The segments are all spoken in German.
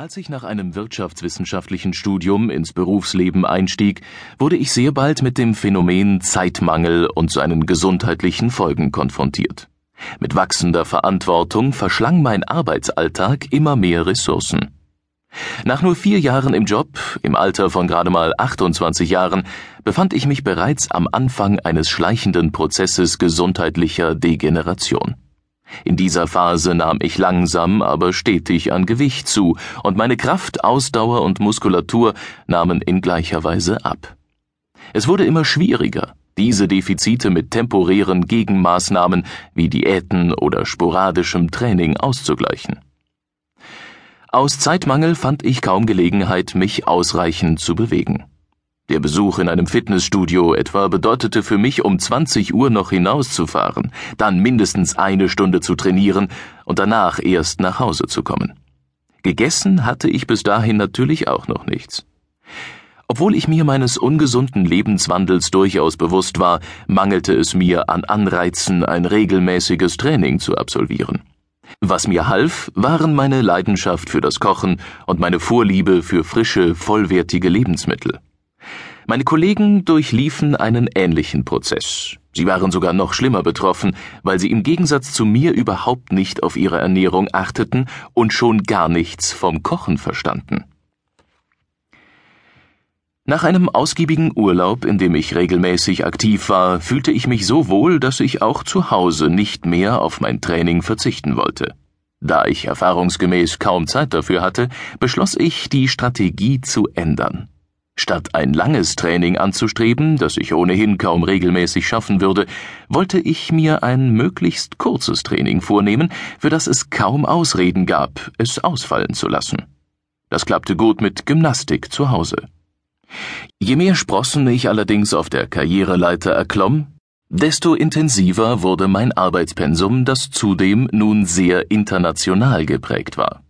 Als ich nach einem wirtschaftswissenschaftlichen Studium ins Berufsleben einstieg, wurde ich sehr bald mit dem Phänomen Zeitmangel und seinen gesundheitlichen Folgen konfrontiert. Mit wachsender Verantwortung verschlang mein Arbeitsalltag immer mehr Ressourcen. Nach nur vier Jahren im Job, im Alter von gerade mal 28 Jahren, befand ich mich bereits am Anfang eines schleichenden Prozesses gesundheitlicher Degeneration. In dieser Phase nahm ich langsam, aber stetig an Gewicht zu, und meine Kraft, Ausdauer und Muskulatur nahmen in gleicher Weise ab. Es wurde immer schwieriger, diese Defizite mit temporären Gegenmaßnahmen wie Diäten oder sporadischem Training auszugleichen. Aus Zeitmangel fand ich kaum Gelegenheit, mich ausreichend zu bewegen. Der Besuch in einem Fitnessstudio etwa bedeutete für mich, um 20 Uhr noch hinauszufahren, dann mindestens eine Stunde zu trainieren und danach erst nach Hause zu kommen. Gegessen hatte ich bis dahin natürlich auch noch nichts. Obwohl ich mir meines ungesunden Lebenswandels durchaus bewusst war, mangelte es mir an Anreizen, ein regelmäßiges Training zu absolvieren. Was mir half, waren meine Leidenschaft für das Kochen und meine Vorliebe für frische, vollwertige Lebensmittel. Meine Kollegen durchliefen einen ähnlichen Prozess. Sie waren sogar noch schlimmer betroffen, weil sie im Gegensatz zu mir überhaupt nicht auf ihre Ernährung achteten und schon gar nichts vom Kochen verstanden. Nach einem ausgiebigen Urlaub, in dem ich regelmäßig aktiv war, fühlte ich mich so wohl, dass ich auch zu Hause nicht mehr auf mein Training verzichten wollte. Da ich erfahrungsgemäß kaum Zeit dafür hatte, beschloss ich, die Strategie zu ändern. Statt ein langes Training anzustreben, das ich ohnehin kaum regelmäßig schaffen würde, wollte ich mir ein möglichst kurzes Training vornehmen, für das es kaum Ausreden gab, es ausfallen zu lassen. Das klappte gut mit Gymnastik zu Hause. Je mehr Sprossen ich allerdings auf der Karriereleiter erklomm, desto intensiver wurde mein Arbeitspensum, das zudem nun sehr international geprägt war.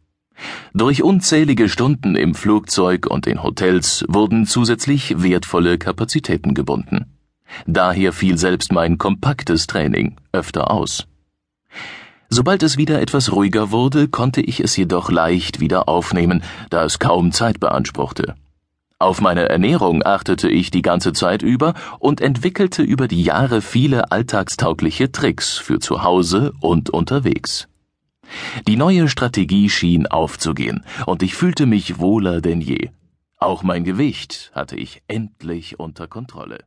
Durch unzählige Stunden im Flugzeug und in Hotels wurden zusätzlich wertvolle Kapazitäten gebunden. Daher fiel selbst mein kompaktes Training öfter aus. Sobald es wieder etwas ruhiger wurde, konnte ich es jedoch leicht wieder aufnehmen, da es kaum Zeit beanspruchte. Auf meine Ernährung achtete ich die ganze Zeit über und entwickelte über die Jahre viele alltagstaugliche Tricks für zu Hause und unterwegs. Die neue Strategie schien aufzugehen, und ich fühlte mich wohler denn je. Auch mein Gewicht hatte ich endlich unter Kontrolle.